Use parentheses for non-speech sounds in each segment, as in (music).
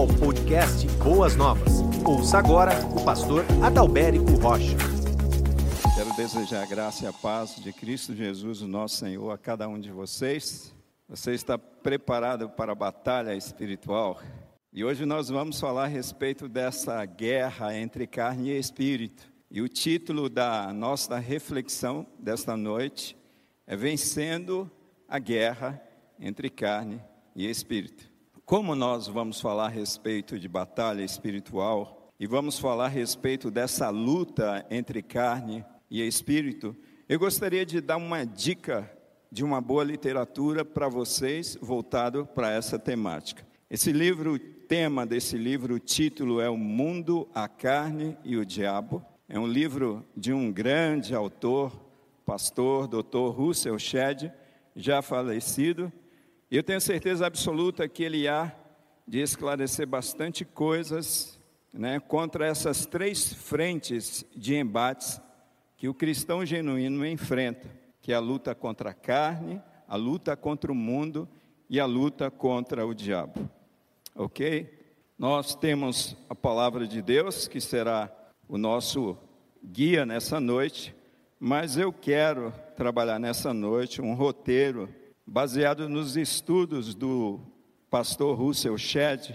ao podcast Boas Novas. Ouça agora o pastor Adalberico Rocha. Quero desejar a graça e a paz de Cristo Jesus, o nosso Senhor, a cada um de vocês. Você está preparado para a batalha espiritual? E hoje nós vamos falar a respeito dessa guerra entre carne e espírito. E o título da nossa reflexão desta noite é Vencendo a Guerra entre Carne e Espírito. Como nós vamos falar a respeito de batalha espiritual e vamos falar a respeito dessa luta entre carne e espírito, eu gostaria de dar uma dica de uma boa literatura para vocês voltado para essa temática. Esse livro, o tema desse livro, o título é O Mundo, a Carne e o Diabo. É um livro de um grande autor, pastor, doutor Russell Shedd, já falecido, e eu tenho certeza absoluta que ele há de esclarecer bastante coisas né, contra essas três frentes de embates que o cristão genuíno enfrenta, que é a luta contra a carne, a luta contra o mundo e a luta contra o diabo. Ok? Nós temos a palavra de Deus, que será o nosso guia nessa noite, mas eu quero trabalhar nessa noite um roteiro baseado nos estudos do pastor Russell Shedd,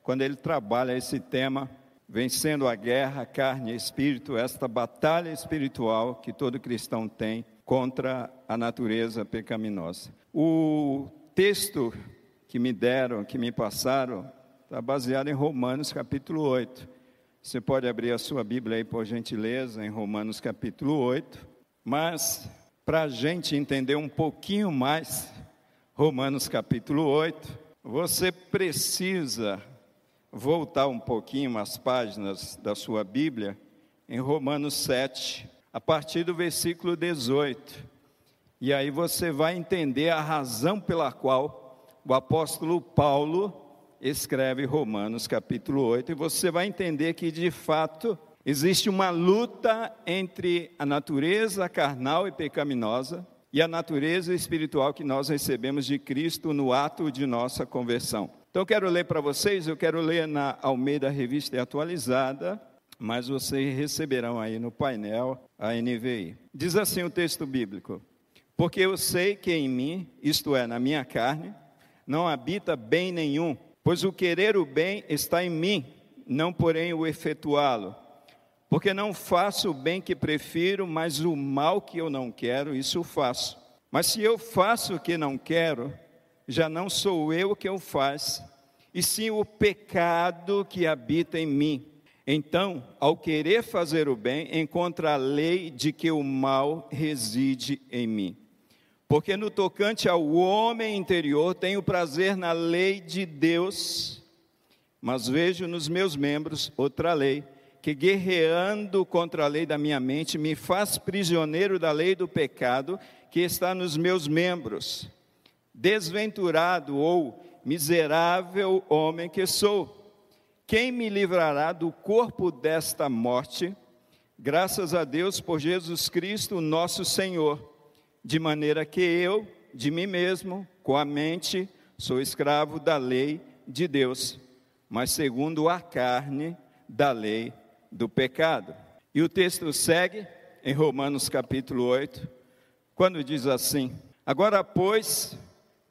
quando ele trabalha esse tema, vencendo a guerra, carne e espírito, esta batalha espiritual que todo cristão tem contra a natureza pecaminosa. O texto que me deram, que me passaram, está baseado em Romanos capítulo 8. Você pode abrir a sua Bíblia aí, por gentileza, em Romanos capítulo 8. Mas para a gente entender um pouquinho mais Romanos capítulo 8, você precisa voltar um pouquinho as páginas da sua Bíblia em Romanos 7, a partir do versículo 18. E aí você vai entender a razão pela qual o apóstolo Paulo escreve Romanos capítulo 8, e você vai entender que de fato Existe uma luta entre a natureza carnal e pecaminosa e a natureza espiritual que nós recebemos de Cristo no ato de nossa conversão. Então, quero ler para vocês, eu quero ler na Almeida Revista Atualizada, mas vocês receberão aí no painel a NVI. Diz assim o texto bíblico: Porque eu sei que em mim, isto é, na minha carne, não habita bem nenhum, pois o querer o bem está em mim, não porém o efetuá-lo. Porque não faço o bem que prefiro, mas o mal que eu não quero, isso faço. Mas se eu faço o que não quero, já não sou eu que o faz, e sim o pecado que habita em mim. Então, ao querer fazer o bem, encontra a lei de que o mal reside em mim. Porque no tocante ao homem interior, tenho prazer na lei de Deus, mas vejo nos meus membros outra lei que guerreando contra a lei da minha mente me faz prisioneiro da lei do pecado que está nos meus membros. Desventurado ou miserável homem que sou, quem me livrará do corpo desta morte? Graças a Deus por Jesus Cristo, nosso Senhor, de maneira que eu, de mim mesmo, com a mente, sou escravo da lei de Deus, mas segundo a carne, da lei do pecado. E o texto segue em Romanos capítulo 8, quando diz assim: Agora, pois,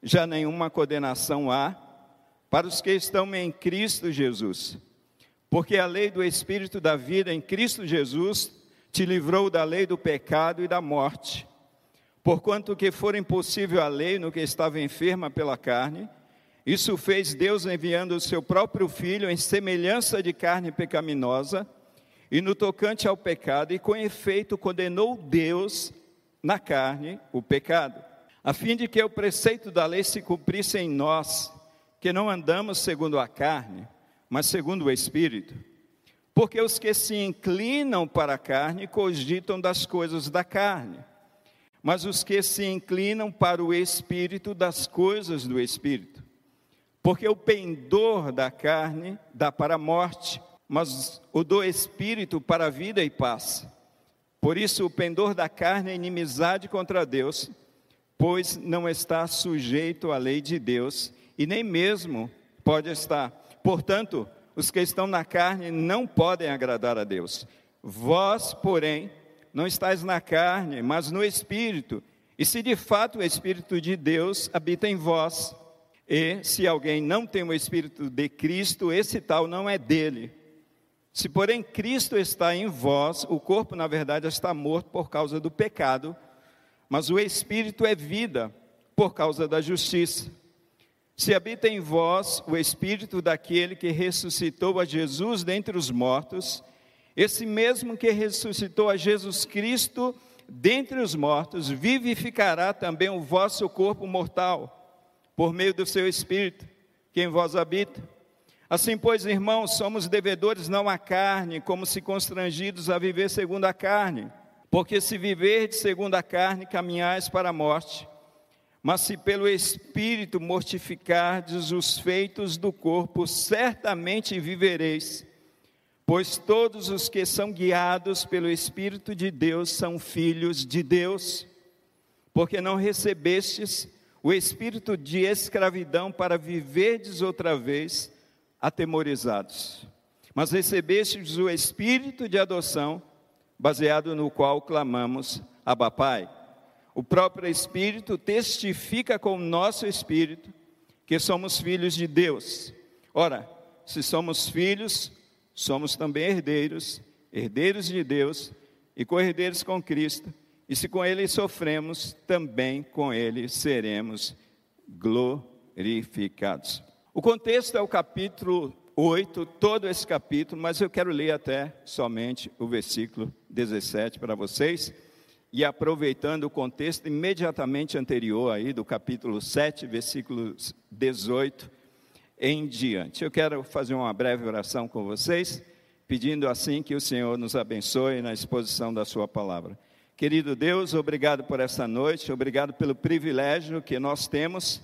já nenhuma condenação há para os que estão em Cristo Jesus, porque a lei do Espírito da vida em Cristo Jesus te livrou da lei do pecado e da morte. Porquanto que for impossível a lei no que estava enferma pela carne, isso fez Deus enviando o seu próprio Filho em semelhança de carne pecaminosa, e no tocante ao pecado, e com efeito condenou Deus na carne o pecado, a fim de que o preceito da lei se cumprisse em nós, que não andamos segundo a carne, mas segundo o Espírito. Porque os que se inclinam para a carne cogitam das coisas da carne, mas os que se inclinam para o Espírito, das coisas do Espírito. Porque o pendor da carne dá para a morte, mas o do espírito para a vida e paz. Por isso, o pendor da carne é inimizade contra Deus, pois não está sujeito à lei de Deus, e nem mesmo Pode estar. Portanto, os que estão na carne não podem agradar a Deus. Vós, porém, não estáis na carne, mas no Espírito. E se de fato o Espírito de Deus habita em vós, e se alguém não tem o Espírito de Cristo, esse tal não é dele. Se, porém, Cristo está em vós, o corpo, na verdade, está morto por causa do pecado, mas o Espírito é vida por causa da justiça. Se habita em vós o Espírito daquele que ressuscitou a Jesus dentre os mortos, esse mesmo que ressuscitou a Jesus Cristo dentre os mortos, vivificará também o vosso corpo mortal, por meio do seu Espírito, que em vós habita. Assim, pois, irmãos, somos devedores não à carne, como se constrangidos a viver segundo a carne. Porque se viverdes segundo a carne, caminhais para a morte. Mas se pelo Espírito mortificardes os feitos do corpo, certamente vivereis. Pois todos os que são guiados pelo Espírito de Deus são filhos de Deus. Porque não recebestes o espírito de escravidão para viverdes outra vez atemorizados. Mas recebestes o espírito de adoção, baseado no qual clamamos, Abba Pai. O próprio Espírito testifica com o nosso espírito que somos filhos de Deus. Ora, se somos filhos, somos também herdeiros, herdeiros de Deus e co-herdeiros com Cristo. E se com Ele sofremos, também com Ele seremos glorificados. O contexto é o capítulo 8, todo esse capítulo, mas eu quero ler até somente o versículo 17 para vocês. E aproveitando o contexto imediatamente anterior aí do capítulo 7, versículo 18 em diante. Eu quero fazer uma breve oração com vocês, pedindo assim que o Senhor nos abençoe na exposição da sua palavra. Querido Deus, obrigado por essa noite, obrigado pelo privilégio que nós temos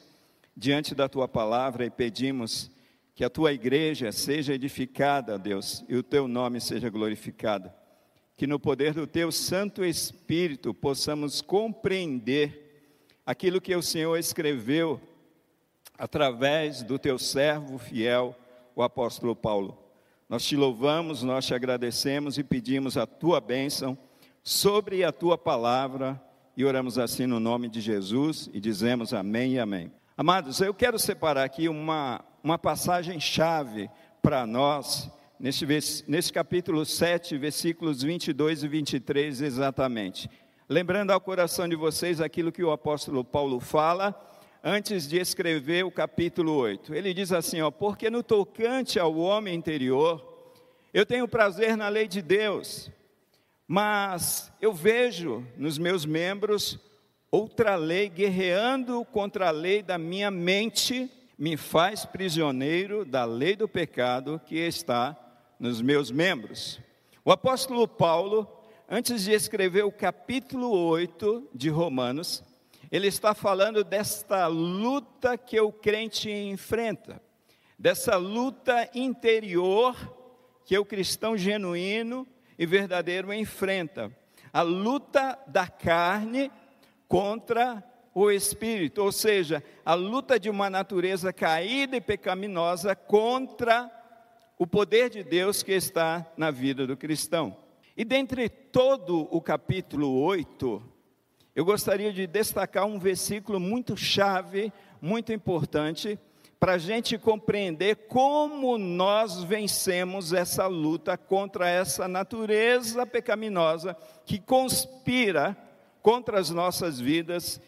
diante da tua palavra e pedimos que a tua igreja seja edificada, Deus, e o teu nome seja glorificado. Que no poder do teu Santo Espírito possamos compreender aquilo que o Senhor escreveu através do teu servo fiel, o apóstolo Paulo. Nós te louvamos, nós te agradecemos e pedimos a tua bênção sobre a tua palavra e oramos assim no nome de Jesus e dizemos amém e amém. Amados, eu quero separar aqui uma, uma passagem chave para nós, nesse, nesse capítulo 7, versículos 22 e 23 exatamente. Lembrando ao coração de vocês aquilo que o apóstolo Paulo fala antes de escrever o capítulo 8. Ele diz assim: ó, porque no tocante ao homem interior, eu tenho prazer na lei de Deus, mas eu vejo nos meus membros outra lei guerreando contra a lei da minha mente, me faz prisioneiro da lei do pecado que está nos meus membros. O apóstolo Paulo, antes de escrever o capítulo 8 de Romanos, ele está falando desta luta que o crente enfrenta, dessa luta interior que o cristão genuíno e verdadeiro enfrenta, a luta da carne contra o espírito, ou seja, a luta de uma natureza caída e pecaminosa contra o poder de Deus que está na vida do cristão. E dentre todo o capítulo 8, eu gostaria de destacar um versículo muito chave, muito importante, para a gente compreender como nós vencemos essa luta contra essa natureza pecaminosa que conspira contra as nossas vidas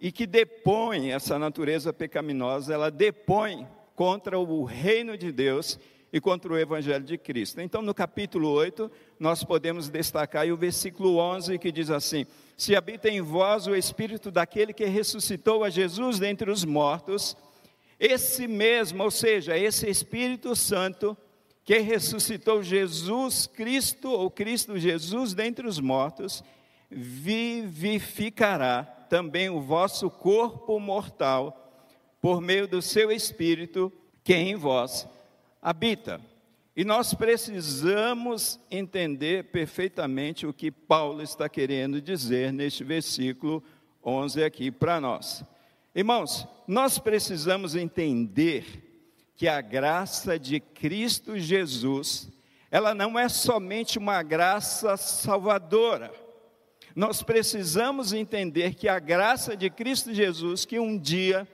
e que depõe essa natureza pecaminosa, ela depõe contra o reino de Deus e contra o evangelho de Cristo. Então, no capítulo 8, nós podemos destacar o versículo 11 que diz assim: Se habita em vós o espírito daquele que ressuscitou a Jesus dentre os mortos, esse mesmo, ou seja, esse Espírito Santo que ressuscitou Jesus Cristo ou Cristo Jesus dentre os mortos, vivificará também o vosso corpo mortal por meio do seu espírito que em vós habita. E nós precisamos entender perfeitamente o que Paulo está querendo dizer neste versículo 11 aqui para nós. Irmãos, nós precisamos entender que a graça de Cristo Jesus, ela não é somente uma graça salvadora. Nós precisamos entender que a graça de Cristo Jesus, que um dia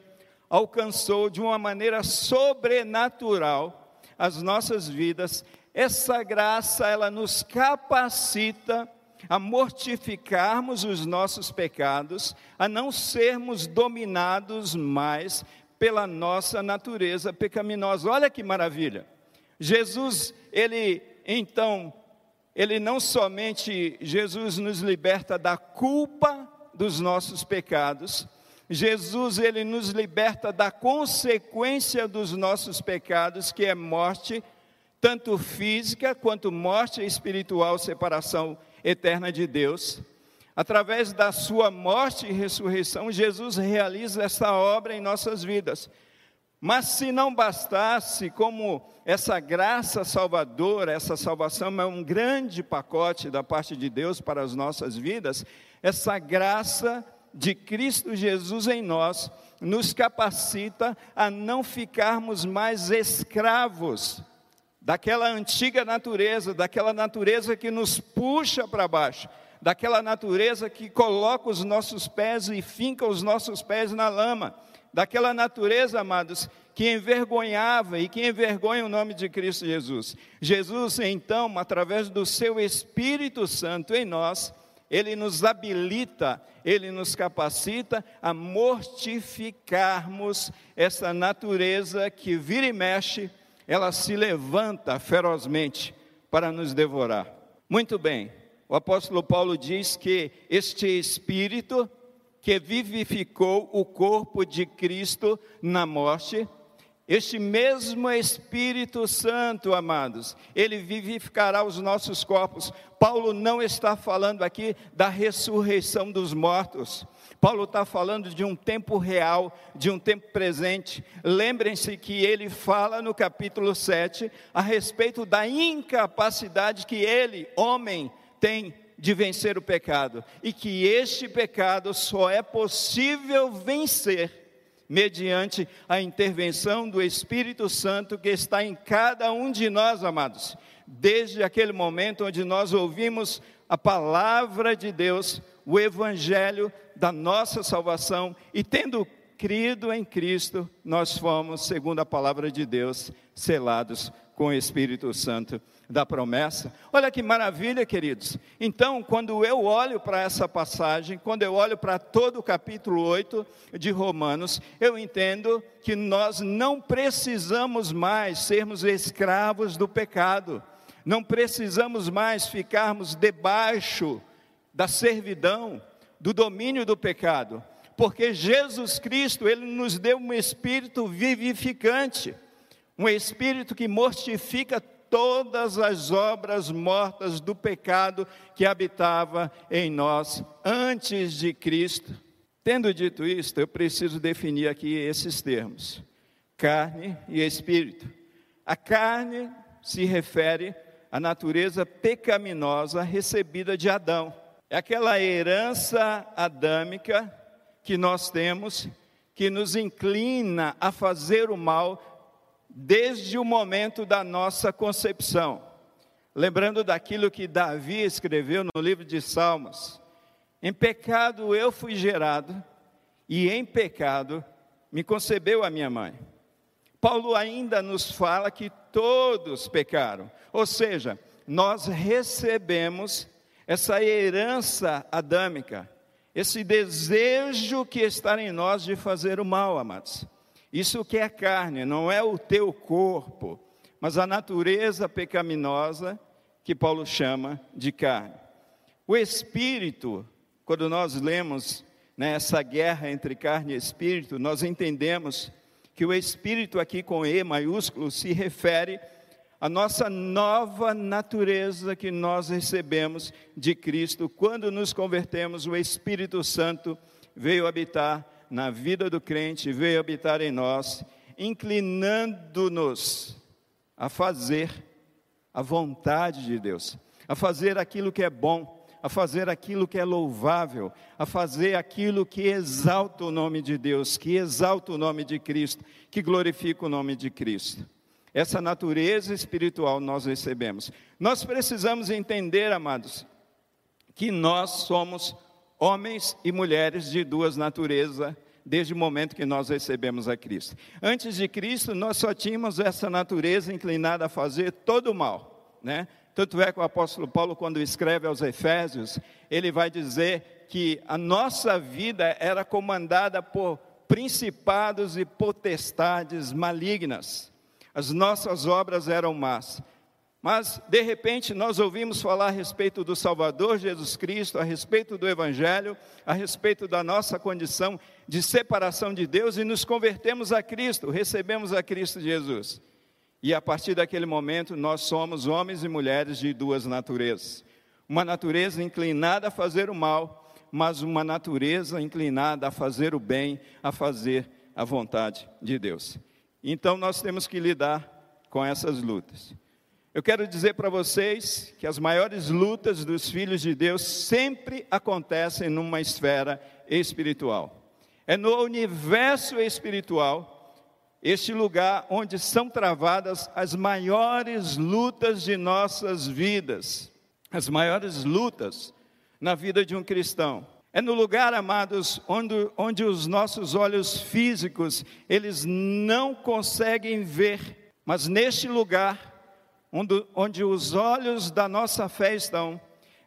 alcançou de uma maneira sobrenatural as nossas vidas, essa graça ela nos capacita a mortificarmos os nossos pecados, a não sermos dominados mais pela nossa natureza pecaminosa. Olha que maravilha. Jesus, ele então, ele não somente Jesus nos liberta da culpa dos nossos pecados, Jesus ele nos liberta da consequência dos nossos pecados, que é morte, tanto física quanto morte espiritual, separação eterna de Deus. Através da sua morte e ressurreição, Jesus realiza essa obra em nossas vidas. Mas se não bastasse, como essa graça salvadora, essa salvação é um grande pacote da parte de Deus para as nossas vidas, essa graça de Cristo Jesus em nós nos capacita a não ficarmos mais escravos daquela antiga natureza, daquela natureza que nos puxa para baixo, daquela natureza que coloca os nossos pés e finca os nossos pés na lama, daquela natureza, amados, que envergonhava e que envergonha o nome de Cristo Jesus. Jesus, então, através do seu Espírito Santo em nós, ele nos habilita, ele nos capacita a mortificarmos essa natureza que vira e mexe ela se levanta ferozmente para nos devorar. Muito bem, o apóstolo Paulo diz que este Espírito que vivificou o corpo de Cristo na morte, este mesmo Espírito Santo, amados, ele vivificará os nossos corpos. Paulo não está falando aqui da ressurreição dos mortos. Paulo está falando de um tempo real, de um tempo presente. Lembrem-se que ele fala no capítulo 7 a respeito da incapacidade que ele, homem, tem de vencer o pecado e que este pecado só é possível vencer mediante a intervenção do Espírito Santo que está em cada um de nós, amados. Desde aquele momento onde nós ouvimos a palavra de Deus, o evangelho da nossa salvação e tendo crido em Cristo, nós fomos, segundo a palavra de Deus, selados com o Espírito Santo da promessa. Olha que maravilha, queridos. Então, quando eu olho para essa passagem, quando eu olho para todo o capítulo 8 de Romanos, eu entendo que nós não precisamos mais sermos escravos do pecado. Não precisamos mais ficarmos debaixo da servidão, do domínio do pecado, porque Jesus Cristo, ele nos deu um espírito vivificante, um espírito que mortifica todas as obras mortas do pecado que habitava em nós antes de Cristo. Tendo dito isto, eu preciso definir aqui esses termos: carne e espírito. A carne se refere à natureza pecaminosa recebida de Adão. É aquela herança adâmica que nós temos que nos inclina a fazer o mal desde o momento da nossa concepção. Lembrando daquilo que Davi escreveu no livro de Salmos: Em pecado eu fui gerado, e em pecado me concebeu a minha mãe. Paulo ainda nos fala que todos pecaram, ou seja, nós recebemos essa herança adâmica, esse desejo que está em nós de fazer o mal, amados. Isso que é carne, não é o teu corpo, mas a natureza pecaminosa que Paulo chama de carne. O espírito, quando nós lemos né, essa guerra entre carne e espírito, nós entendemos que o espírito aqui com E maiúsculo se refere a nossa nova natureza que nós recebemos de Cristo quando nos convertemos, o Espírito Santo veio habitar na vida do crente, veio habitar em nós, inclinando-nos a fazer a vontade de Deus, a fazer aquilo que é bom, a fazer aquilo que é louvável, a fazer aquilo que exalta o nome de Deus, que exalta o nome de Cristo, que glorifica o nome de Cristo. Essa natureza espiritual nós recebemos. Nós precisamos entender, amados, que nós somos homens e mulheres de duas naturezas desde o momento que nós recebemos a Cristo. Antes de Cristo, nós só tínhamos essa natureza inclinada a fazer todo o mal, né? Tanto é que o apóstolo Paulo, quando escreve aos Efésios, ele vai dizer que a nossa vida era comandada por principados e potestades malignas. As nossas obras eram más. Mas, de repente, nós ouvimos falar a respeito do Salvador Jesus Cristo, a respeito do Evangelho, a respeito da nossa condição de separação de Deus e nos convertemos a Cristo, recebemos a Cristo Jesus. E a partir daquele momento, nós somos homens e mulheres de duas naturezas: uma natureza inclinada a fazer o mal, mas uma natureza inclinada a fazer o bem, a fazer a vontade de Deus. Então, nós temos que lidar com essas lutas. Eu quero dizer para vocês que as maiores lutas dos filhos de Deus sempre acontecem numa esfera espiritual. É no universo espiritual, este lugar onde são travadas as maiores lutas de nossas vidas, as maiores lutas na vida de um cristão. É no lugar, amados, onde, onde os nossos olhos físicos, eles não conseguem ver, mas neste lugar onde, os olhos da nossa fé estão,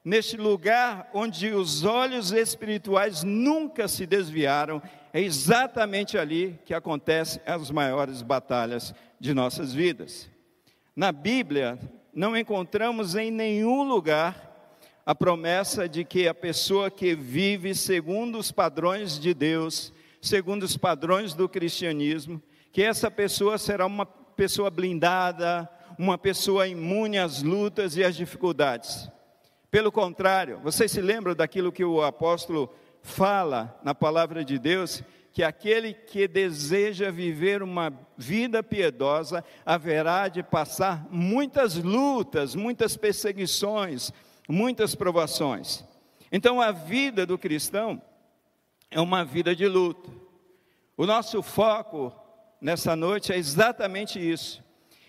neste lugar onde os olhos espirituais nunca se desviaram, é exatamente ali que acontecem as maiores batalhas de nossas vidas. Na Bíblia, não encontramos em nenhum lugar a promessa de que a pessoa que vive segundo os padrões de Deus, segundo os padrões do cristianismo, que essa pessoa será uma pessoa blindada, uma pessoa imune às lutas e às dificuldades. Pelo contrário, vocês se lembram daquilo que o apóstolo fala na palavra de Deus? Que aquele que deseja viver uma vida piedosa haverá de passar muitas lutas, muitas perseguições, muitas provações. Então a vida do cristão é uma vida de luta. O nosso foco nessa noite é exatamente isso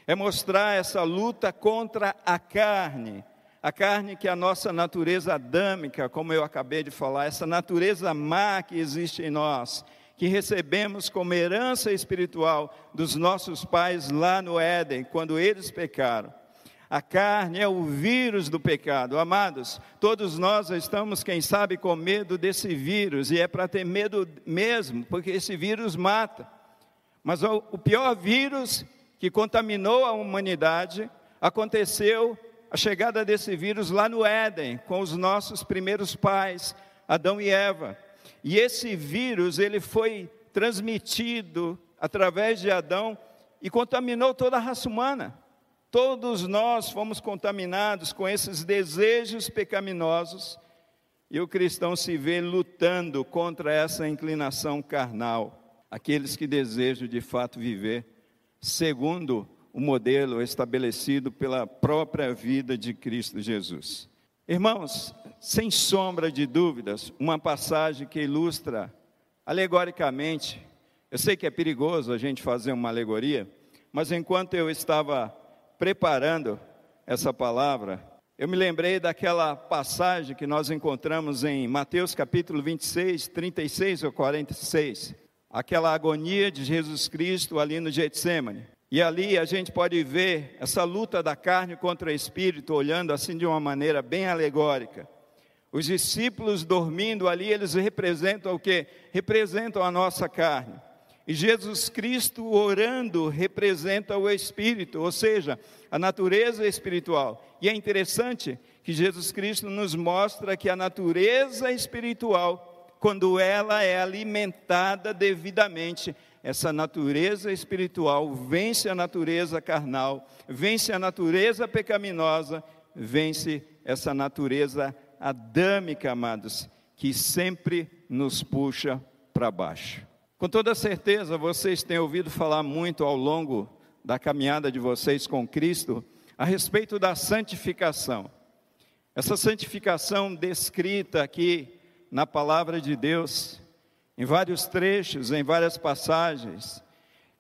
é mostrar essa luta contra a carne, a carne que é a nossa natureza adâmica, como eu acabei de falar, essa natureza má que existe em nós, que recebemos como herança espiritual dos nossos pais lá no Éden, quando eles pecaram. A carne é o vírus do pecado. Amados, todos nós estamos, quem sabe, com medo desse vírus, e é para ter medo mesmo, porque esse vírus mata. Mas o pior vírus que contaminou a humanidade, aconteceu a chegada desse vírus lá no Éden, com os nossos primeiros pais, Adão e Eva. E esse vírus, ele foi transmitido através de Adão e contaminou toda a raça humana. Todos nós fomos contaminados com esses desejos pecaminosos e o cristão se vê lutando contra essa inclinação carnal. Aqueles que desejam de fato viver segundo o modelo estabelecido pela própria vida de Cristo Jesus. Irmãos, sem sombra de dúvidas, uma passagem que ilustra alegoricamente, eu sei que é perigoso a gente fazer uma alegoria, mas enquanto eu estava preparando essa palavra, eu me lembrei daquela passagem que nós encontramos em Mateus capítulo 26, 36 ou 46 aquela agonia de Jesus Cristo ali no Getsemane. E ali a gente pode ver essa luta da carne contra o espírito, olhando assim de uma maneira bem alegórica. Os discípulos dormindo ali, eles representam o que? Representam a nossa carne. E Jesus Cristo orando representa o espírito, ou seja, a natureza espiritual. E é interessante que Jesus Cristo nos mostra que a natureza espiritual quando ela é alimentada devidamente, essa natureza espiritual vence a natureza carnal, vence a natureza pecaminosa, vence essa natureza adâmica, amados, que sempre nos puxa para baixo. Com toda certeza, vocês têm ouvido falar muito ao longo da caminhada de vocês com Cristo a respeito da santificação. Essa santificação descrita aqui na palavra de Deus, em vários trechos, em várias passagens,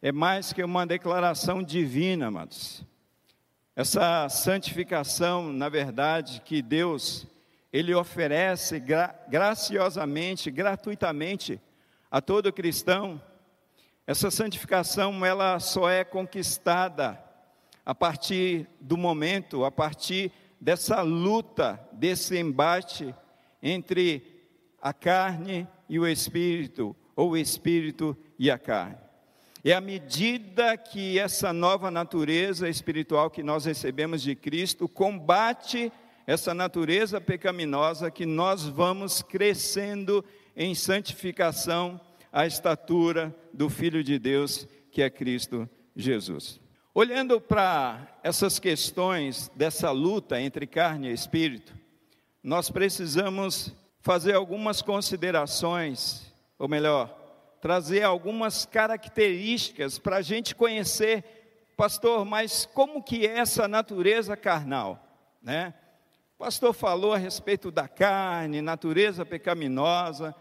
é mais que uma declaração divina, amados. Essa santificação, na verdade, que Deus ele oferece gra graciosamente, gratuitamente a todo cristão. Essa santificação ela só é conquistada a partir do momento, a partir dessa luta, desse embate entre a carne e o espírito, ou o espírito e a carne. É à medida que essa nova natureza espiritual que nós recebemos de Cristo combate essa natureza pecaminosa que nós vamos crescendo em santificação à estatura do Filho de Deus, que é Cristo Jesus. Olhando para essas questões dessa luta entre carne e espírito, nós precisamos fazer algumas considerações, ou melhor, trazer algumas características para a gente conhecer, pastor, mas como que é essa natureza carnal, né? O pastor falou a respeito da carne, natureza pecaminosa.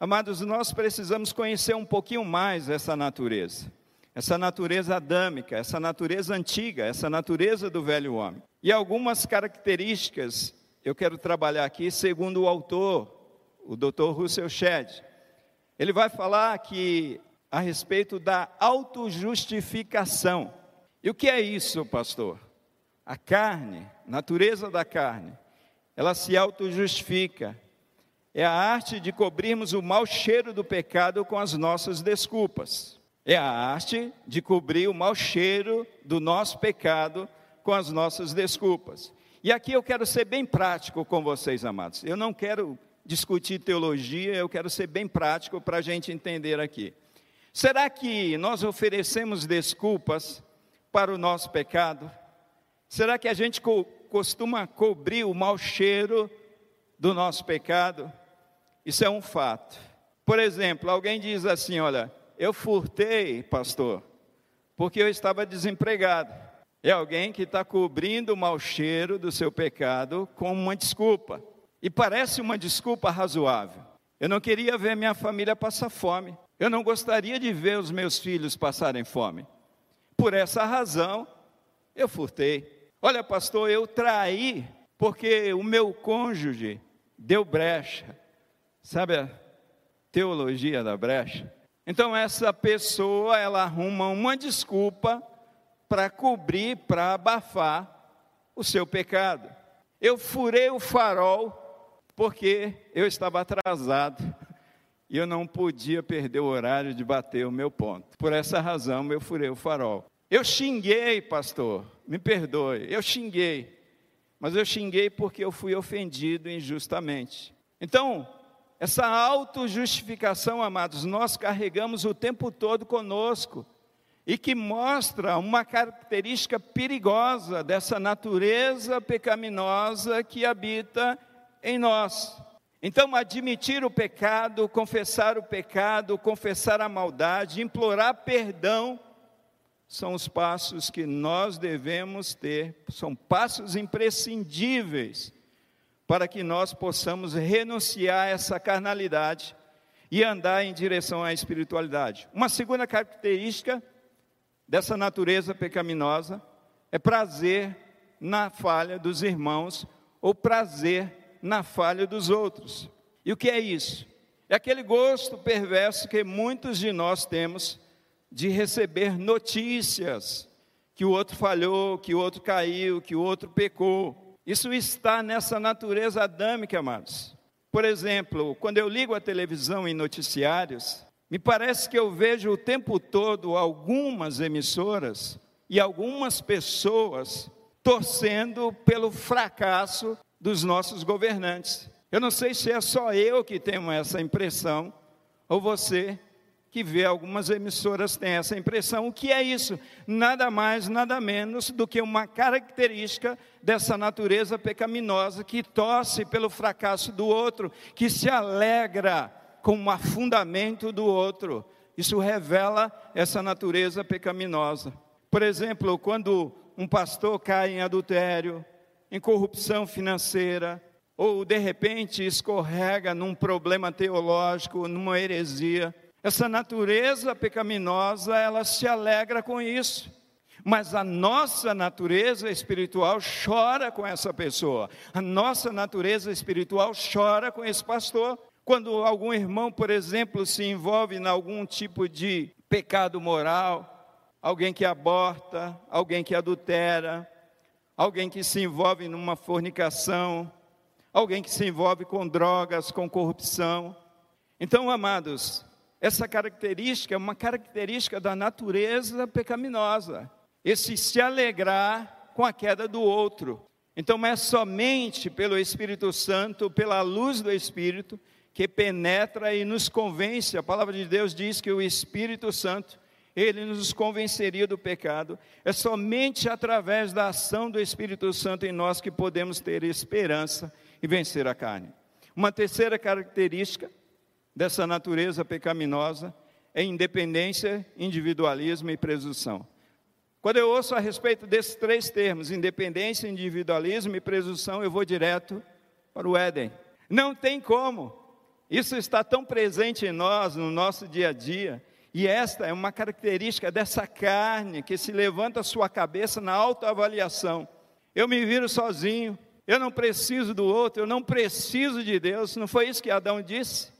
Amados, nós precisamos conhecer um pouquinho mais essa natureza. Essa natureza adâmica, essa natureza antiga, essa natureza do velho homem. E algumas características eu quero trabalhar aqui, segundo o autor, o Dr. Russell Shedd. Ele vai falar que a respeito da autojustificação. E o que é isso, pastor? A carne, natureza da carne, ela se auto-justifica. É a arte de cobrirmos o mau cheiro do pecado com as nossas desculpas. É a arte de cobrir o mau cheiro do nosso pecado com as nossas desculpas. E aqui eu quero ser bem prático com vocês, amados. Eu não quero discutir teologia, eu quero ser bem prático para a gente entender aqui. Será que nós oferecemos desculpas para o nosso pecado? Será que a gente co costuma cobrir o mau cheiro do nosso pecado? Isso é um fato. Por exemplo, alguém diz assim: Olha, eu furtei, pastor, porque eu estava desempregado. É alguém que está cobrindo o mau cheiro do seu pecado com uma desculpa. E parece uma desculpa razoável. Eu não queria ver minha família passar fome. Eu não gostaria de ver os meus filhos passarem fome. Por essa razão, eu furtei. Olha, pastor, eu traí porque o meu cônjuge deu brecha. Sabe a teologia da brecha? Então essa pessoa, ela arruma uma desculpa para cobrir, para abafar o seu pecado. Eu furei o farol porque eu estava atrasado e eu não podia perder o horário de bater o meu ponto. Por essa razão eu furei o farol. Eu xinguei, pastor, me perdoe, eu xinguei, mas eu xinguei porque eu fui ofendido injustamente. Então, essa autojustificação, amados, nós carregamos o tempo todo conosco e que mostra uma característica perigosa dessa natureza pecaminosa que habita em nós. Então, admitir o pecado, confessar o pecado, confessar a maldade, implorar perdão, são os passos que nós devemos ter, são passos imprescindíveis para que nós possamos renunciar a essa carnalidade e andar em direção à espiritualidade. Uma segunda característica dessa natureza pecaminosa é prazer na falha dos irmãos ou prazer na falha dos outros. E o que é isso? É aquele gosto perverso que muitos de nós temos de receber notícias que o outro falhou, que o outro caiu, que o outro pecou. Isso está nessa natureza adâmica, amados. Por exemplo, quando eu ligo a televisão em noticiários, me parece que eu vejo o tempo todo algumas emissoras e algumas pessoas torcendo pelo fracasso dos nossos governantes. Eu não sei se é só eu que tenho essa impressão, ou você que vê algumas emissoras têm essa impressão. O que é isso? Nada mais, nada menos do que uma característica dessa natureza pecaminosa que torce pelo fracasso do outro, que se alegra com o afundamento do outro. Isso revela essa natureza pecaminosa. Por exemplo, quando um pastor cai em adultério, em corrupção financeira, ou de repente escorrega num problema teológico, numa heresia. Essa natureza pecaminosa, ela se alegra com isso. Mas a nossa natureza espiritual chora com essa pessoa. A nossa natureza espiritual chora com esse pastor. Quando algum irmão, por exemplo, se envolve em algum tipo de pecado moral, alguém que aborta, alguém que adultera, alguém que se envolve numa fornicação, alguém que se envolve com drogas, com corrupção. Então, amados, essa característica é uma característica da natureza pecaminosa, esse se alegrar com a queda do outro. Então, é somente pelo Espírito Santo, pela luz do Espírito, que penetra e nos convence. A palavra de Deus diz que o Espírito Santo, ele nos convenceria do pecado. É somente através da ação do Espírito Santo em nós que podemos ter esperança e vencer a carne. Uma terceira característica dessa natureza pecaminosa é independência, individualismo e presunção. Quando eu ouço a respeito desses três termos, independência, individualismo e presunção, eu vou direto para o Éden. Não tem como. Isso está tão presente em nós, no nosso dia a dia, e esta é uma característica dessa carne que se levanta sua cabeça na autoavaliação. Eu me viro sozinho, eu não preciso do outro, eu não preciso de Deus. Não foi isso que Adão disse?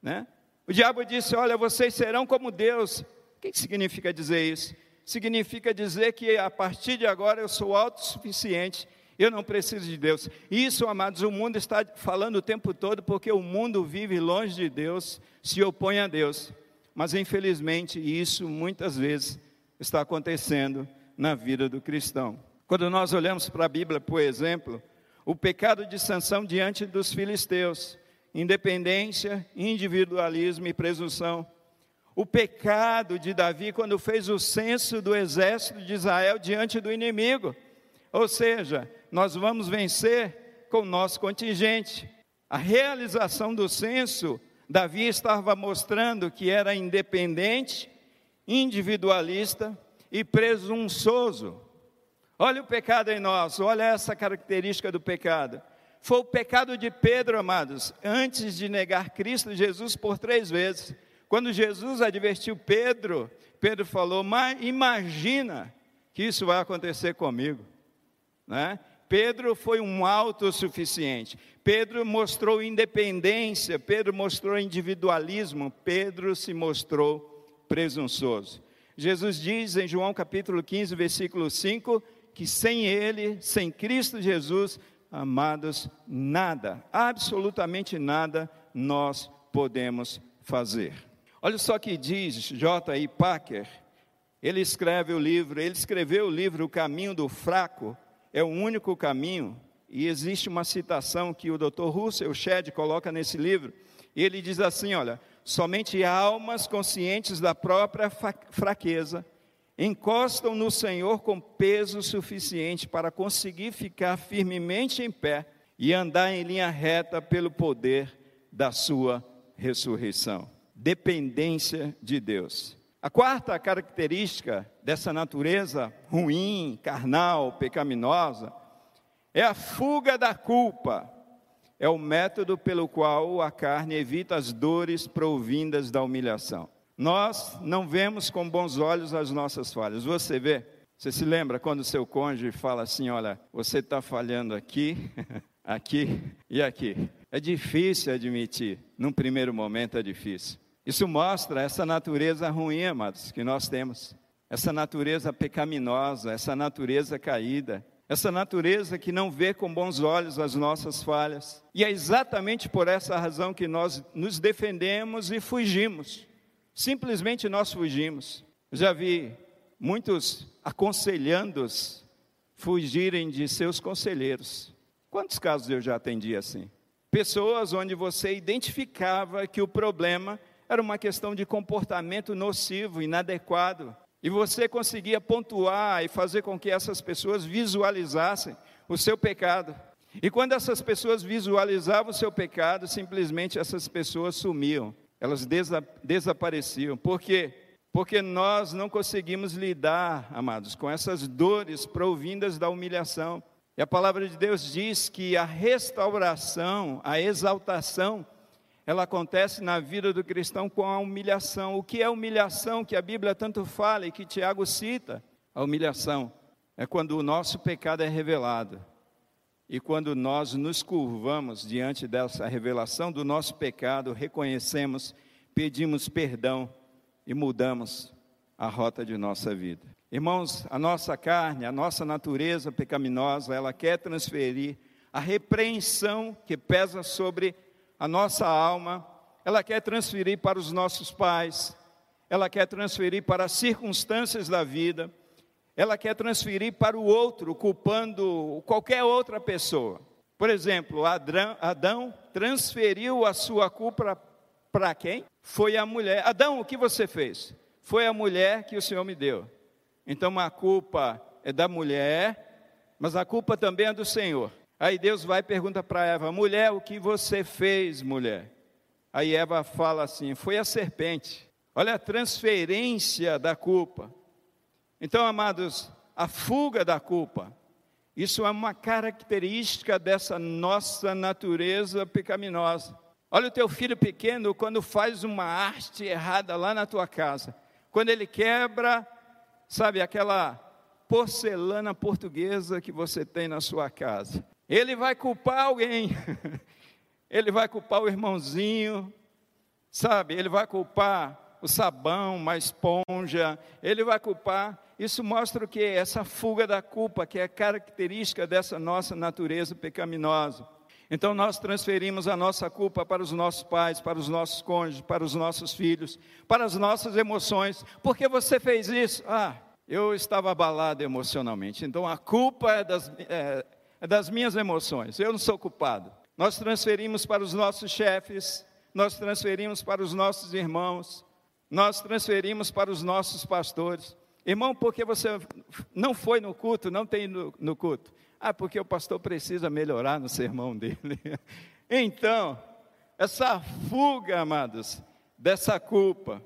Né? O diabo disse: Olha, vocês serão como Deus. O que significa dizer isso? Significa dizer que a partir de agora eu sou autossuficiente, eu não preciso de Deus. Isso, amados, o mundo está falando o tempo todo porque o mundo vive longe de Deus, se opõe a Deus. Mas infelizmente isso muitas vezes está acontecendo na vida do cristão. Quando nós olhamos para a Bíblia, por exemplo, o pecado de sanção diante dos filisteus, independência, individualismo e presunção. O pecado de Davi quando fez o censo do exército de Israel diante do inimigo. Ou seja, nós vamos vencer com o nosso contingente. A realização do censo, Davi estava mostrando que era independente, individualista e presunçoso. Olha o pecado em nós, olha essa característica do pecado. Foi o pecado de Pedro, amados, antes de negar Cristo Jesus por três vezes. Quando Jesus advertiu Pedro, Pedro falou: Mas imagina que isso vai acontecer comigo. Né? Pedro foi um autossuficiente. Pedro mostrou independência, Pedro mostrou individualismo, Pedro se mostrou presunçoso. Jesus diz em João capítulo 15, versículo 5, que sem Ele, sem Cristo Jesus, amados, nada, absolutamente nada nós podemos fazer. Olha só que diz J.I. Packer, ele escreve o livro, ele escreveu o livro O Caminho do Fraco, é o único caminho, e existe uma citação que o Dr. Russell Shedd coloca nesse livro, ele diz assim: olha, somente almas conscientes da própria fraqueza encostam no Senhor com peso suficiente para conseguir ficar firmemente em pé e andar em linha reta pelo poder da sua ressurreição. Dependência de Deus. A quarta característica dessa natureza ruim, carnal, pecaminosa, é a fuga da culpa. É o método pelo qual a carne evita as dores provindas da humilhação. Nós não vemos com bons olhos as nossas falhas. Você vê? Você se lembra quando seu cônjuge fala assim: olha, você está falhando aqui, (laughs) aqui e aqui. É difícil admitir, num primeiro momento é difícil. Isso mostra essa natureza ruim, amados, que nós temos. Essa natureza pecaminosa, essa natureza caída, essa natureza que não vê com bons olhos as nossas falhas. E é exatamente por essa razão que nós nos defendemos e fugimos. Simplesmente nós fugimos. Já vi muitos aconselhando-os fugirem de seus conselheiros. Quantos casos eu já atendi assim? Pessoas onde você identificava que o problema era uma questão de comportamento nocivo, inadequado, e você conseguia pontuar e fazer com que essas pessoas visualizassem o seu pecado. E quando essas pessoas visualizavam o seu pecado, simplesmente essas pessoas sumiam elas desa desapareciam. Por quê? Porque nós não conseguimos lidar, amados, com essas dores provindas da humilhação. E a palavra de Deus diz que a restauração, a exaltação, ela acontece na vida do cristão com a humilhação. O que é humilhação que a Bíblia tanto fala e que Tiago cita? A humilhação é quando o nosso pecado é revelado. E quando nós nos curvamos diante dessa revelação do nosso pecado, reconhecemos, pedimos perdão e mudamos a rota de nossa vida. Irmãos, a nossa carne, a nossa natureza pecaminosa, ela quer transferir a repreensão que pesa sobre a nossa alma, ela quer transferir para os nossos pais, ela quer transferir para as circunstâncias da vida, ela quer transferir para o outro, culpando qualquer outra pessoa. Por exemplo, Adão transferiu a sua culpa para quem? Foi a mulher. Adão, o que você fez? Foi a mulher que o Senhor me deu. Então a culpa é da mulher, mas a culpa também é do Senhor. Aí Deus vai e pergunta para Eva: mulher, o que você fez, mulher? Aí Eva fala assim: foi a serpente. Olha a transferência da culpa. Então, amados, a fuga da culpa, isso é uma característica dessa nossa natureza pecaminosa. Olha o teu filho pequeno quando faz uma arte errada lá na tua casa. Quando ele quebra sabe, aquela porcelana portuguesa que você tem na sua casa. Ele vai culpar alguém, (laughs) ele vai culpar o irmãozinho, sabe, ele vai culpar o sabão, uma esponja, ele vai culpar. Isso mostra o que? Essa fuga da culpa, que é característica dessa nossa natureza pecaminosa. Então nós transferimos a nossa culpa para os nossos pais, para os nossos cônjuges, para os nossos filhos, para as nossas emoções. Por que você fez isso? Ah, eu estava abalado emocionalmente. Então a culpa é das, é, é das minhas emoções. Eu não sou culpado. Nós transferimos para os nossos chefes, nós transferimos para os nossos irmãos, nós transferimos para os nossos pastores. Irmão, por que você não foi no culto, não tem no, no culto? Ah, porque o pastor precisa melhorar no sermão dele. (laughs) Então, essa fuga, amados, dessa culpa.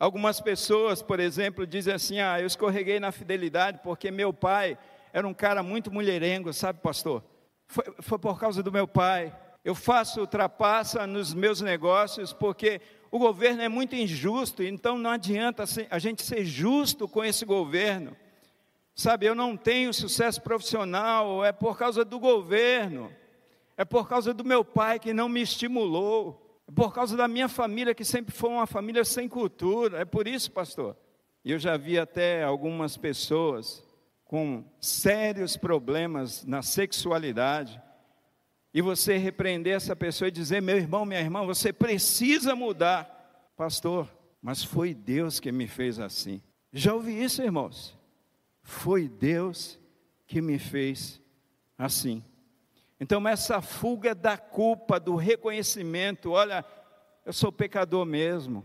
Algumas pessoas, por exemplo, dizem assim: Ah, eu escorreguei na fidelidade porque meu pai era um cara muito mulherengo, sabe, pastor? Foi, foi por causa do meu pai. Eu faço trapaça nos meus negócios porque o governo é muito injusto, então não adianta a gente ser justo com esse governo. Sabe, eu não tenho sucesso profissional, é por causa do governo, é por causa do meu pai que não me estimulou, é por causa da minha família que sempre foi uma família sem cultura, é por isso, pastor. E eu já vi até algumas pessoas com sérios problemas na sexualidade, e você repreender essa pessoa e dizer: meu irmão, minha irmã, você precisa mudar, pastor, mas foi Deus que me fez assim. Já ouvi isso, irmãos? Foi Deus que me fez assim. Então, essa fuga da culpa, do reconhecimento, olha, eu sou pecador mesmo,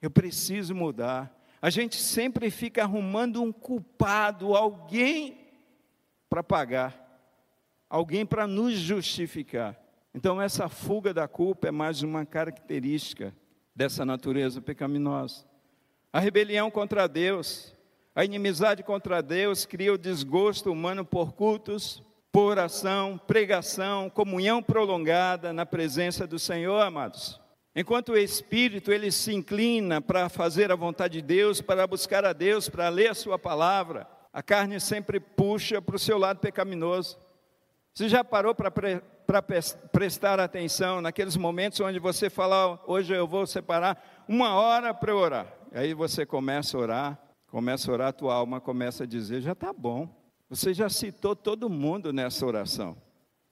eu preciso mudar. A gente sempre fica arrumando um culpado, alguém para pagar, alguém para nos justificar. Então, essa fuga da culpa é mais uma característica dessa natureza pecaminosa. A rebelião contra Deus, a inimizade contra Deus cria o desgosto humano por cultos, por oração, pregação, comunhão prolongada na presença do Senhor, amados. Enquanto o espírito ele se inclina para fazer a vontade de Deus, para buscar a Deus, para ler a sua palavra, a carne sempre puxa para o seu lado pecaminoso. Você já parou para pre, prestar atenção naqueles momentos onde você fala, hoje eu vou separar uma hora para orar. Aí você começa a orar, começa a orar, a tua alma começa a dizer: já está bom. Você já citou todo mundo nessa oração.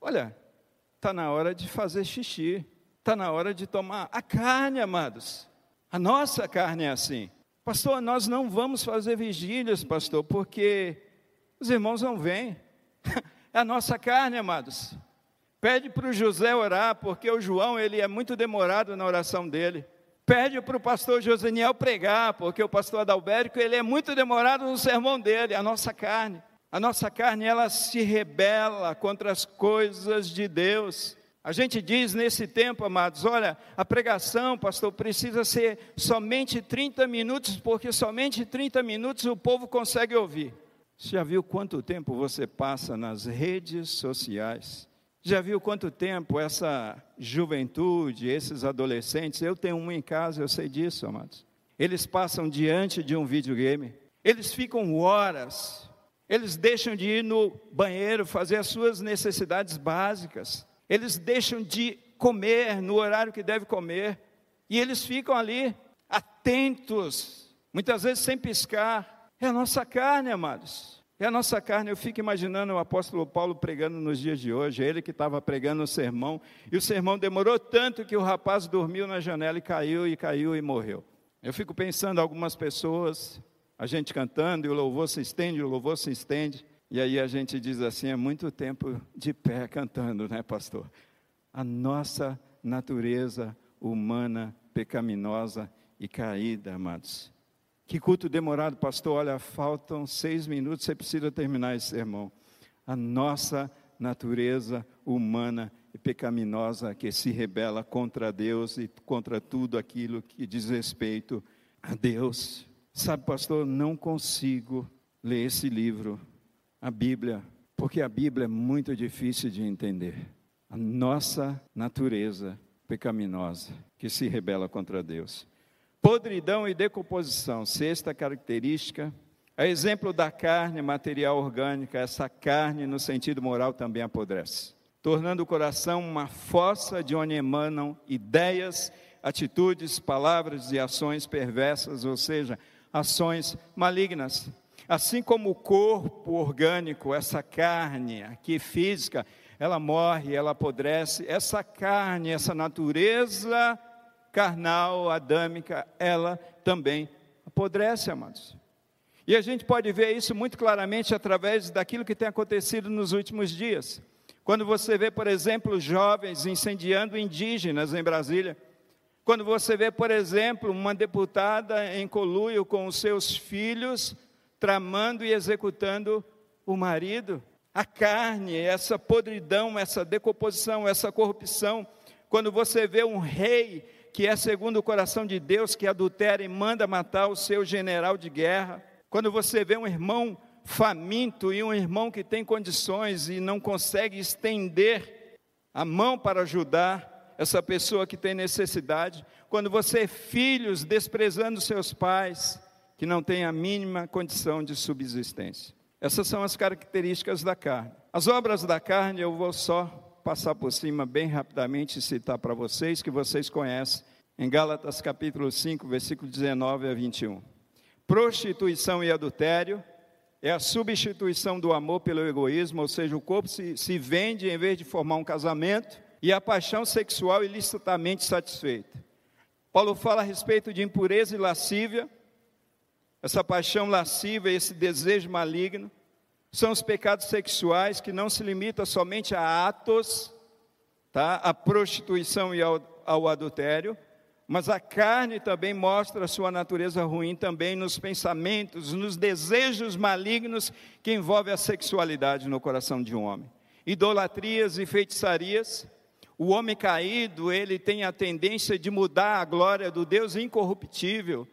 Olha, está na hora de fazer xixi, está na hora de tomar a carne, amados. A nossa carne é assim. Pastor, nós não vamos fazer vigílias, pastor, porque os irmãos não vêm. (laughs) É a nossa carne, amados. Pede para o José orar, porque o João ele é muito demorado na oração dele. Pede para o pastor Joseniel pregar, porque o pastor Adalberico ele é muito demorado no sermão dele, a nossa carne. A nossa carne ela se rebela contra as coisas de Deus. A gente diz nesse tempo, amados, olha, a pregação, pastor, precisa ser somente 30 minutos, porque somente 30 minutos o povo consegue ouvir. Já viu quanto tempo você passa nas redes sociais? Já viu quanto tempo essa juventude, esses adolescentes, eu tenho um em casa, eu sei disso, amados. Eles passam diante de um videogame, eles ficam horas, eles deixam de ir no banheiro fazer as suas necessidades básicas, eles deixam de comer no horário que deve comer, e eles ficam ali atentos, muitas vezes sem piscar. É a nossa carne, amados. É a nossa carne. Eu fico imaginando o apóstolo Paulo pregando nos dias de hoje, ele que estava pregando o sermão, e o sermão demorou tanto que o rapaz dormiu na janela e caiu, e caiu e morreu. Eu fico pensando algumas pessoas, a gente cantando, e o louvor se estende, o louvor se estende, e aí a gente diz assim: é muito tempo de pé cantando, né, pastor? A nossa natureza humana, pecaminosa e caída, amados. Que culto demorado, pastor. Olha, faltam seis minutos, você precisa terminar esse sermão. A nossa natureza humana e pecaminosa que se rebela contra Deus e contra tudo aquilo que diz respeito a Deus. Sabe, pastor, não consigo ler esse livro, a Bíblia, porque a Bíblia é muito difícil de entender. A nossa natureza pecaminosa que se rebela contra Deus. Podridão e decomposição, sexta característica. É exemplo da carne material orgânica, essa carne no sentido moral também apodrece, tornando o coração uma fossa de onde emanam ideias, atitudes, palavras e ações perversas, ou seja, ações malignas. Assim como o corpo orgânico, essa carne aqui física, ela morre, ela apodrece, essa carne, essa natureza carnal, adâmica, ela também apodrece, amados. E a gente pode ver isso muito claramente através daquilo que tem acontecido nos últimos dias. Quando você vê, por exemplo, jovens incendiando indígenas em Brasília. Quando você vê, por exemplo, uma deputada em coluio com os seus filhos, tramando e executando o marido. A carne, essa podridão, essa decomposição, essa corrupção. Quando você vê um rei que é segundo o coração de Deus, que adultera e manda matar o seu general de guerra. Quando você vê um irmão faminto e um irmão que tem condições e não consegue estender a mão para ajudar essa pessoa que tem necessidade. Quando você é filhos desprezando seus pais, que não têm a mínima condição de subsistência. Essas são as características da carne. As obras da carne eu vou só passar por cima bem rapidamente e citar para vocês, que vocês conhecem, em Gálatas capítulo 5, versículo 19 a 21. Prostituição e adultério é a substituição do amor pelo egoísmo, ou seja, o corpo se, se vende em vez de formar um casamento, e a paixão sexual ilicitamente satisfeita. Paulo fala a respeito de impureza e lascívia, essa paixão lasciva, esse desejo maligno, são os pecados sexuais que não se limitam somente a atos, tá? a prostituição e ao, ao adultério, mas a carne também mostra a sua natureza ruim também nos pensamentos, nos desejos malignos que envolvem a sexualidade no coração de um homem. Idolatrias e feitiçarias. O homem caído, ele tem a tendência de mudar a glória do Deus incorruptível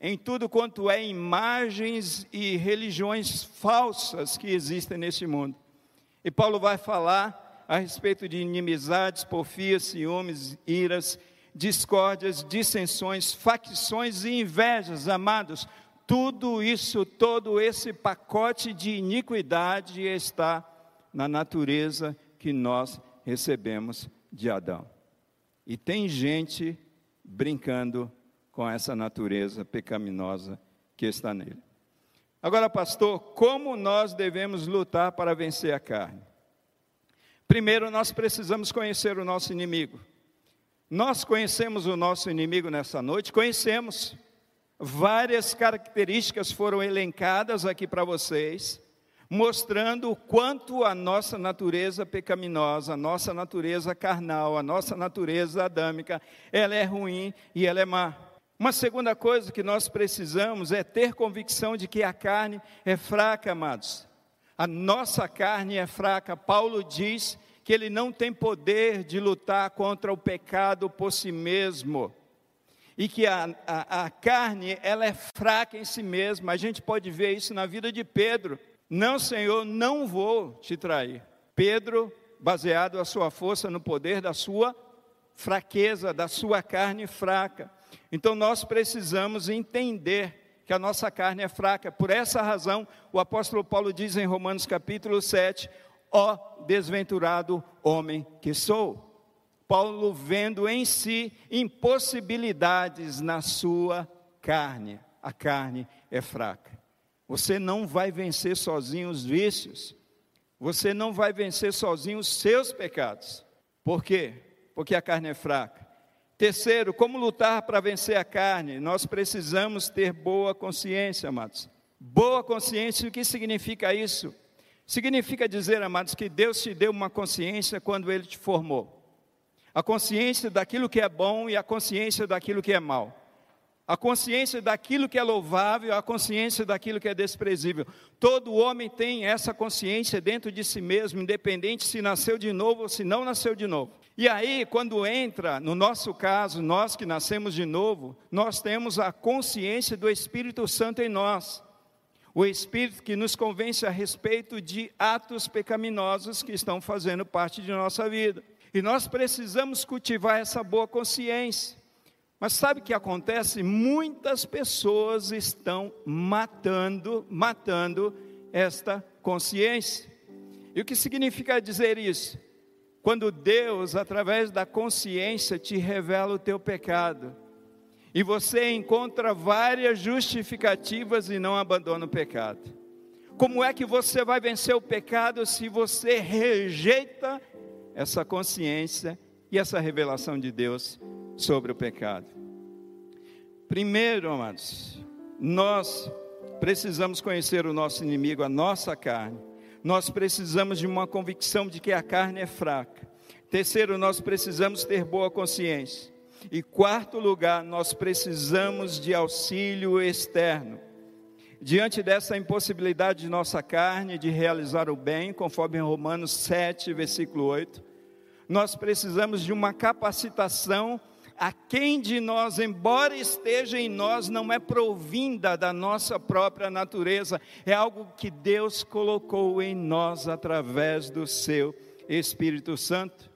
em tudo quanto é imagens e religiões falsas que existem nesse mundo. E Paulo vai falar a respeito de inimizades, porfias, ciúmes, iras, discórdias, dissensões, facções e invejas, amados. Tudo isso, todo esse pacote de iniquidade está na natureza que nós recebemos de Adão. E tem gente brincando com essa natureza pecaminosa que está nele. Agora, pastor, como nós devemos lutar para vencer a carne? Primeiro, nós precisamos conhecer o nosso inimigo. Nós conhecemos o nosso inimigo nessa noite? Conhecemos. Várias características foram elencadas aqui para vocês, mostrando o quanto a nossa natureza pecaminosa, a nossa natureza carnal, a nossa natureza adâmica, ela é ruim e ela é má. Uma segunda coisa que nós precisamos é ter convicção de que a carne é fraca, amados. A nossa carne é fraca. Paulo diz que ele não tem poder de lutar contra o pecado por si mesmo. E que a, a, a carne, ela é fraca em si mesma. A gente pode ver isso na vida de Pedro. Não, Senhor, não vou te trair. Pedro, baseado a sua força no poder da sua fraqueza, da sua carne fraca. Então nós precisamos entender que a nossa carne é fraca. Por essa razão, o apóstolo Paulo diz em Romanos capítulo 7: Ó desventurado homem que sou. Paulo vendo em si impossibilidades na sua carne. A carne é fraca. Você não vai vencer sozinho os vícios. Você não vai vencer sozinho os seus pecados. Por quê? Porque a carne é fraca. Terceiro, como lutar para vencer a carne? Nós precisamos ter boa consciência, amados. Boa consciência, o que significa isso? Significa dizer, amados, que Deus te deu uma consciência quando Ele te formou a consciência daquilo que é bom e a consciência daquilo que é mal, a consciência daquilo que é louvável, a consciência daquilo que é desprezível. Todo homem tem essa consciência dentro de si mesmo, independente se nasceu de novo ou se não nasceu de novo. E aí, quando entra, no nosso caso, nós que nascemos de novo, nós temos a consciência do Espírito Santo em nós. O Espírito que nos convence a respeito de atos pecaminosos que estão fazendo parte de nossa vida. E nós precisamos cultivar essa boa consciência. Mas sabe o que acontece? Muitas pessoas estão matando, matando esta consciência. E o que significa dizer isso? Quando Deus, através da consciência, te revela o teu pecado, e você encontra várias justificativas e não abandona o pecado. Como é que você vai vencer o pecado se você rejeita essa consciência e essa revelação de Deus sobre o pecado. Primeiro, amados, nós precisamos conhecer o nosso inimigo, a nossa carne. Nós precisamos de uma convicção de que a carne é fraca. Terceiro, nós precisamos ter boa consciência. E quarto lugar, nós precisamos de auxílio externo. Diante dessa impossibilidade de nossa carne de realizar o bem, conforme Romanos 7, versículo 8, nós precisamos de uma capacitação a quem de nós, embora esteja em nós, não é provinda da nossa própria natureza, é algo que Deus colocou em nós através do seu Espírito Santo.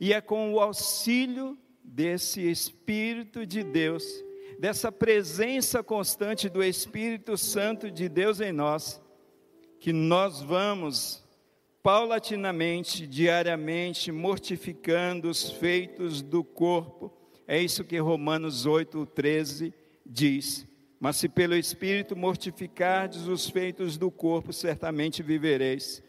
E é com o auxílio desse Espírito de Deus, dessa presença constante do Espírito Santo de Deus em nós, que nós vamos paulatinamente, diariamente, mortificando os feitos do corpo. É isso que Romanos 8, 13 diz. Mas se pelo Espírito mortificardes os feitos do corpo, certamente vivereis.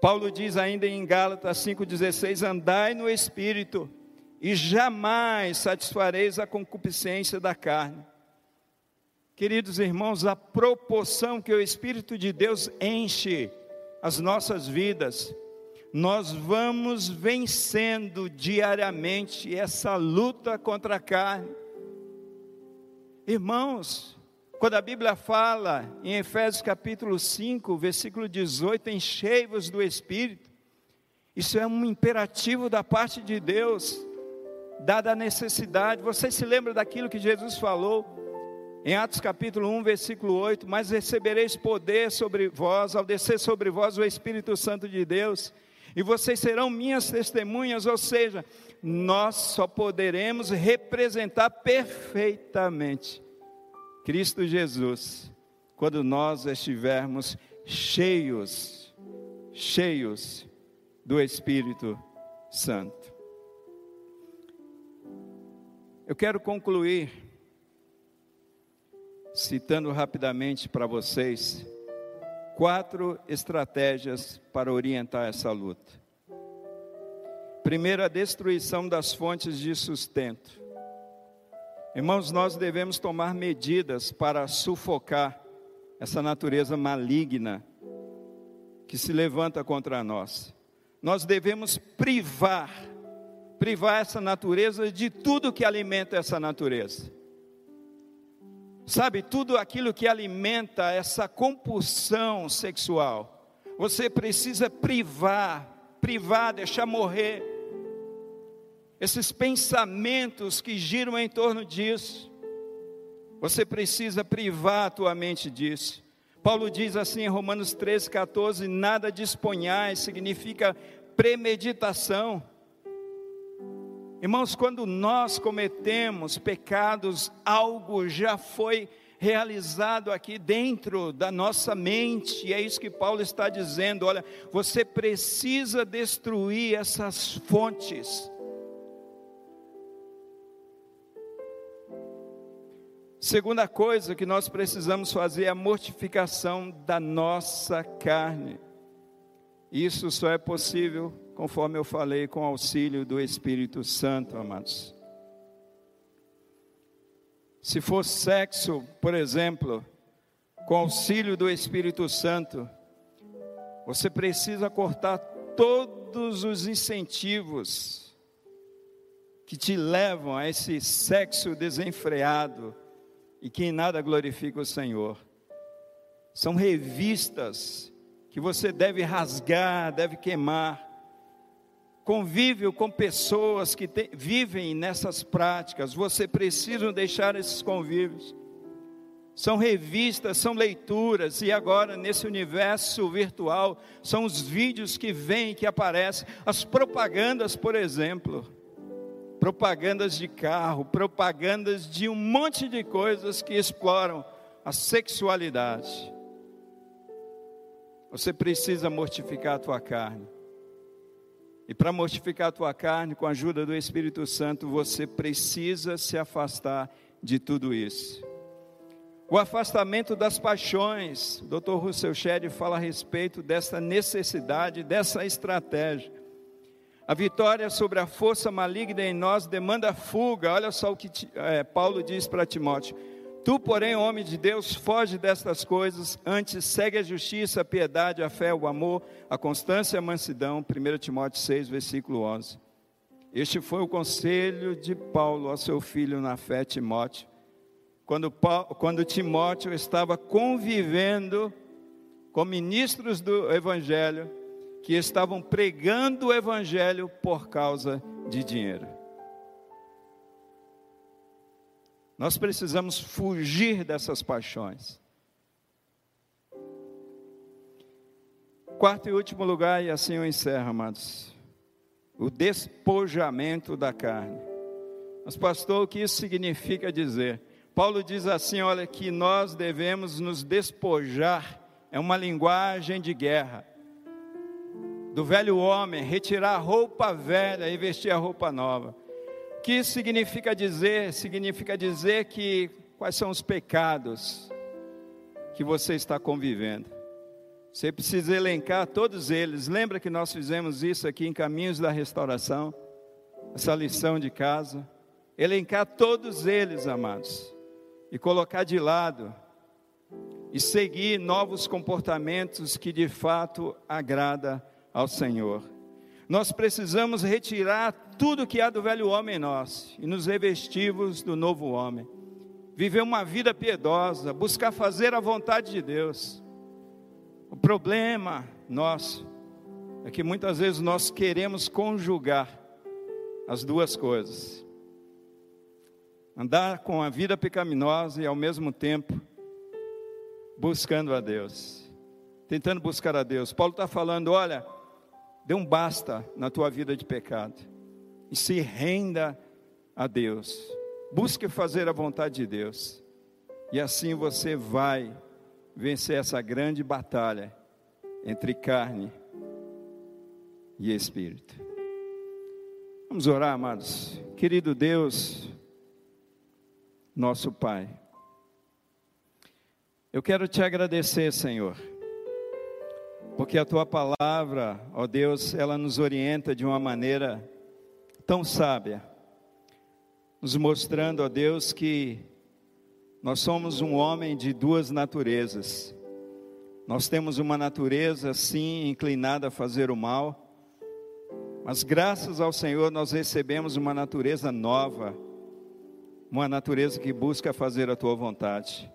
Paulo diz ainda em Gálatas 5,16: Andai no Espírito, e jamais satisfareis a concupiscência da carne. Queridos irmãos, a proporção que o Espírito de Deus enche as nossas vidas, nós vamos vencendo diariamente essa luta contra a carne. Irmãos, quando a Bíblia fala em Efésios capítulo 5, versículo 18, enchei-vos do Espírito, isso é um imperativo da parte de Deus, dada a necessidade. Você se lembra daquilo que Jesus falou? Em Atos capítulo 1, versículo 8: Mas recebereis poder sobre vós, ao descer sobre vós o Espírito Santo de Deus, e vocês serão minhas testemunhas, ou seja, nós só poderemos representar perfeitamente Cristo Jesus quando nós estivermos cheios, cheios do Espírito Santo. Eu quero concluir citando rapidamente para vocês quatro estratégias para orientar essa luta. Primeiro, a destruição das fontes de sustento. Irmãos, nós devemos tomar medidas para sufocar essa natureza maligna que se levanta contra nós. Nós devemos privar, privar essa natureza de tudo que alimenta essa natureza. Sabe, tudo aquilo que alimenta essa compulsão sexual, você precisa privar, privar, deixar morrer. Esses pensamentos que giram em torno disso, você precisa privar a tua mente disso. Paulo diz assim em Romanos 13, 14: nada disponhais, significa premeditação. Irmãos, quando nós cometemos pecados, algo já foi realizado aqui dentro da nossa mente, e é isso que Paulo está dizendo: olha, você precisa destruir essas fontes. Segunda coisa que nós precisamos fazer é a mortificação da nossa carne. Isso só é possível, conforme eu falei, com auxílio do Espírito Santo, amados. Se for sexo, por exemplo, com auxílio do Espírito Santo, você precisa cortar todos os incentivos que te levam a esse sexo desenfreado e que em nada glorifica o Senhor. São revistas que você deve rasgar, deve queimar convívio com pessoas que te, vivem nessas práticas, você precisa deixar esses convívios. São revistas, são leituras, e agora nesse universo virtual, são os vídeos que vêm, que aparecem, as propagandas, por exemplo, propagandas de carro, propagandas de um monte de coisas que exploram a sexualidade. Você precisa mortificar a tua carne. E para mortificar a tua carne, com a ajuda do Espírito Santo, você precisa se afastar de tudo isso. O afastamento das paixões, Dr. Russell Shedd fala a respeito dessa necessidade, dessa estratégia. A vitória sobre a força maligna em nós demanda fuga. Olha só o que é, Paulo diz para Timóteo: Tu, porém, homem de Deus, foge destas coisas, antes segue a justiça, a piedade, a fé, o amor, a constância e a mansidão. 1 Timóteo 6, versículo 11. Este foi o conselho de Paulo ao seu filho na fé, Timóteo, quando, Paulo, quando Timóteo estava convivendo com ministros do Evangelho, que estavam pregando o Evangelho por causa de dinheiro. Nós precisamos fugir dessas paixões. Quarto e último lugar, e assim eu encerro, amados. O despojamento da carne. Mas, pastor, o que isso significa dizer? Paulo diz assim: olha, que nós devemos nos despojar, é uma linguagem de guerra. Do velho homem, retirar a roupa velha e vestir a roupa nova que isso significa dizer? Significa dizer que quais são os pecados que você está convivendo. Você precisa elencar todos eles. Lembra que nós fizemos isso aqui em Caminhos da Restauração? Essa lição de casa. Elencar todos eles, amados, e colocar de lado e seguir novos comportamentos que de fato agrada ao Senhor. Nós precisamos retirar tudo que há do velho homem em nós e nos revestivos do novo homem. Viver uma vida piedosa, buscar fazer a vontade de Deus. O problema nosso é que muitas vezes nós queremos conjugar as duas coisas. Andar com a vida pecaminosa e ao mesmo tempo buscando a Deus, tentando buscar a Deus. Paulo está falando: olha, dê um basta na tua vida de pecado e se renda a Deus. Busque fazer a vontade de Deus. E assim você vai vencer essa grande batalha entre carne e espírito. Vamos orar, amados. Querido Deus, nosso Pai. Eu quero te agradecer, Senhor porque a tua palavra, ó Deus, ela nos orienta de uma maneira tão sábia, nos mostrando, ó Deus, que nós somos um homem de duas naturezas. Nós temos uma natureza, sim, inclinada a fazer o mal, mas graças ao Senhor nós recebemos uma natureza nova, uma natureza que busca fazer a tua vontade.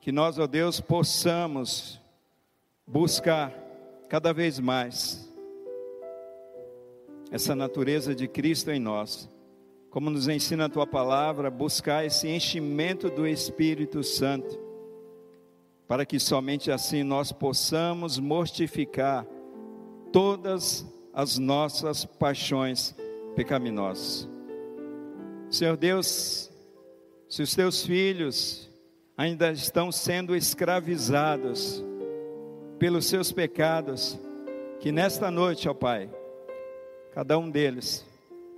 Que nós, ó Deus, possamos buscar cada vez mais essa natureza de Cristo em nós. Como nos ensina a tua palavra, buscar esse enchimento do Espírito Santo para que somente assim nós possamos mortificar todas as nossas paixões pecaminosas. Senhor Deus, se os teus filhos ainda estão sendo escravizados pelos seus pecados, que nesta noite, ó Pai, cada um deles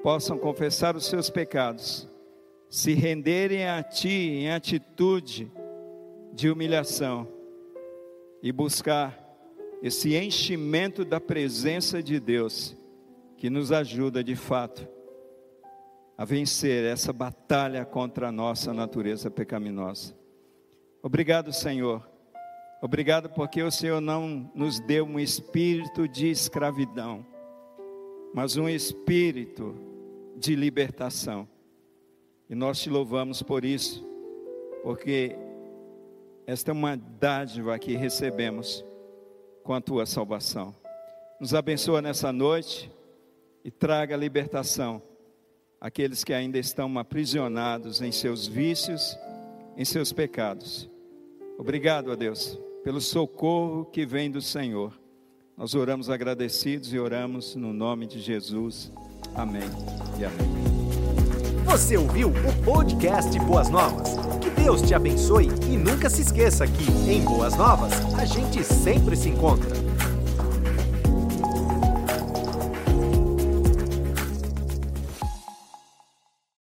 possam confessar os seus pecados, se renderem a Ti em atitude de humilhação e buscar esse enchimento da presença de Deus que nos ajuda de fato a vencer essa batalha contra a nossa natureza pecaminosa. Obrigado, Senhor. Obrigado porque o Senhor não nos deu um espírito de escravidão, mas um espírito de libertação. E nós te louvamos por isso, porque esta é uma dádiva que recebemos com a tua salvação. Nos abençoa nessa noite e traga libertação àqueles que ainda estão aprisionados em seus vícios, em seus pecados. Obrigado a Deus pelo socorro que vem do Senhor. Nós oramos agradecidos e oramos no nome de Jesus. Amém e amém. Você ouviu o podcast Boas Novas? Que Deus te abençoe e nunca se esqueça que em Boas Novas a gente sempre se encontra.